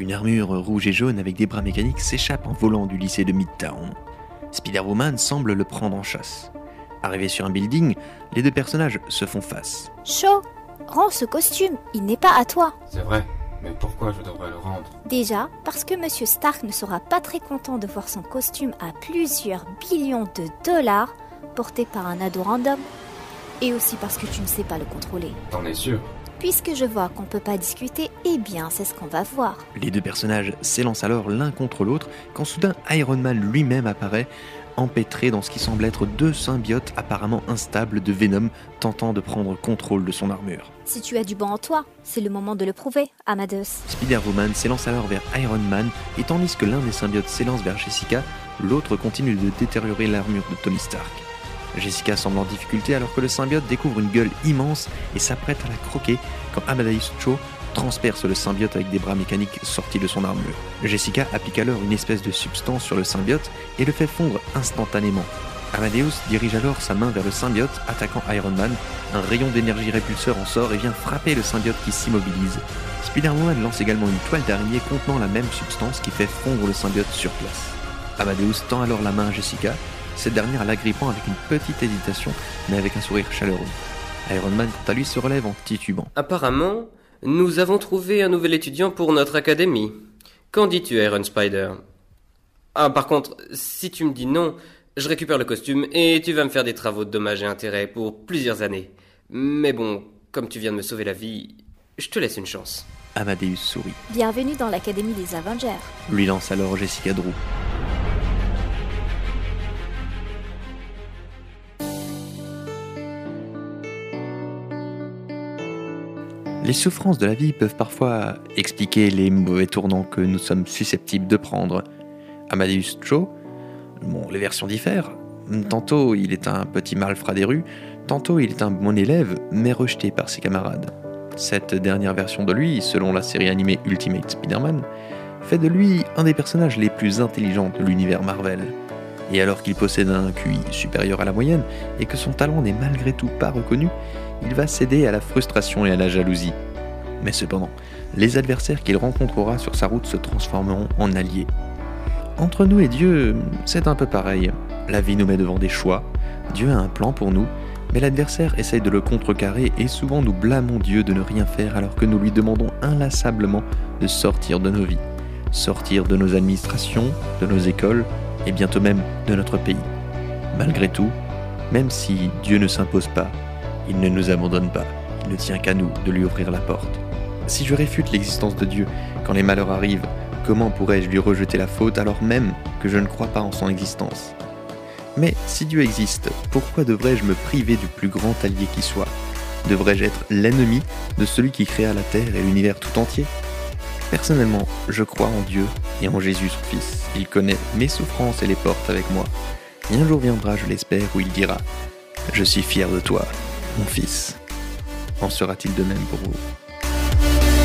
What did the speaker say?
Une armure rouge et jaune avec des bras mécaniques s'échappe en volant du lycée de Midtown. Spider-Woman semble le prendre en chasse. Arrivé sur un building, les deux personnages se font face. Shaw, rends ce costume, il n'est pas à toi. C'est vrai, mais pourquoi je devrais le rendre? Déjà, parce que Monsieur Stark ne sera pas très content de voir son costume à plusieurs billions de dollars porté par un ado random. Et aussi parce que tu ne sais pas le contrôler. T'en es sûr Puisque je vois qu'on peut pas discuter, eh bien c'est ce qu'on va voir. Les deux personnages s'élancent alors l'un contre l'autre quand soudain Iron Man lui-même apparaît, empêtré dans ce qui semble être deux symbiotes apparemment instables de Venom tentant de prendre contrôle de son armure. Si tu as du bon en toi, c'est le moment de le prouver, Amadeus. Spider-Woman s'élance alors vers Iron Man et tandis que l'un des symbiotes s'élance vers Jessica, l'autre continue de détériorer l'armure de Tony Stark. Jessica semble en difficulté alors que le symbiote découvre une gueule immense et s'apprête à la croquer quand Amadeus Cho transperce le symbiote avec des bras mécaniques sortis de son armure. Jessica applique alors une espèce de substance sur le symbiote et le fait fondre instantanément. Amadeus dirige alors sa main vers le symbiote, attaquant Iron Man. Un rayon d'énergie répulseur en sort et vient frapper le symbiote qui s'immobilise. Spider-Man lance également une toile d'araignée contenant la même substance qui fait fondre le symbiote sur place. Amadeus tend alors la main à Jessica, cette dernière l'agrippant avec une petite hésitation, mais avec un sourire chaleureux. Iron Man, quant à lui, se relève en titubant. Apparemment, nous avons trouvé un nouvel étudiant pour notre académie. Qu'en dis-tu, Iron Spider? Ah, par contre, si tu me dis non, je récupère le costume et tu vas me faire des travaux de dommages et intérêts pour plusieurs années. Mais bon, comme tu viens de me sauver la vie, je te laisse une chance. Amadeus sourit. Bienvenue dans l'Académie des Avengers. Lui lance alors Jessica Drew. Les souffrances de la vie peuvent parfois expliquer les mauvais tournants que nous sommes susceptibles de prendre. Amadeus Cho, bon, les versions diffèrent. Tantôt il est un petit malfrat des rues, tantôt il est un bon élève, mais rejeté par ses camarades. Cette dernière version de lui, selon la série animée Ultimate Spider-Man, fait de lui un des personnages les plus intelligents de l'univers Marvel. Et alors qu'il possède un QI supérieur à la moyenne et que son talent n'est malgré tout pas reconnu, il va céder à la frustration et à la jalousie. Mais cependant, les adversaires qu'il rencontrera sur sa route se transformeront en alliés. Entre nous et Dieu, c'est un peu pareil. La vie nous met devant des choix, Dieu a un plan pour nous, mais l'adversaire essaye de le contrecarrer et souvent nous blâmons Dieu de ne rien faire alors que nous lui demandons inlassablement de sortir de nos vies, sortir de nos administrations, de nos écoles et bientôt même de notre pays. Malgré tout, même si Dieu ne s'impose pas, il ne nous abandonne pas, il ne tient qu'à nous de lui ouvrir la porte. Si je réfute l'existence de Dieu quand les malheurs arrivent, comment pourrais-je lui rejeter la faute alors même que je ne crois pas en son existence? Mais si Dieu existe, pourquoi devrais-je me priver du plus grand allié qui soit? Devrais-je être l'ennemi de celui qui créa la terre et l'univers tout entier? Personnellement, je crois en Dieu et en Jésus son Fils. Il connaît mes souffrances et les porte avec moi. Et un jour viendra, je l'espère, où il dira ⁇ Je suis fier de toi, mon fils. En sera-t-il de même pour vous?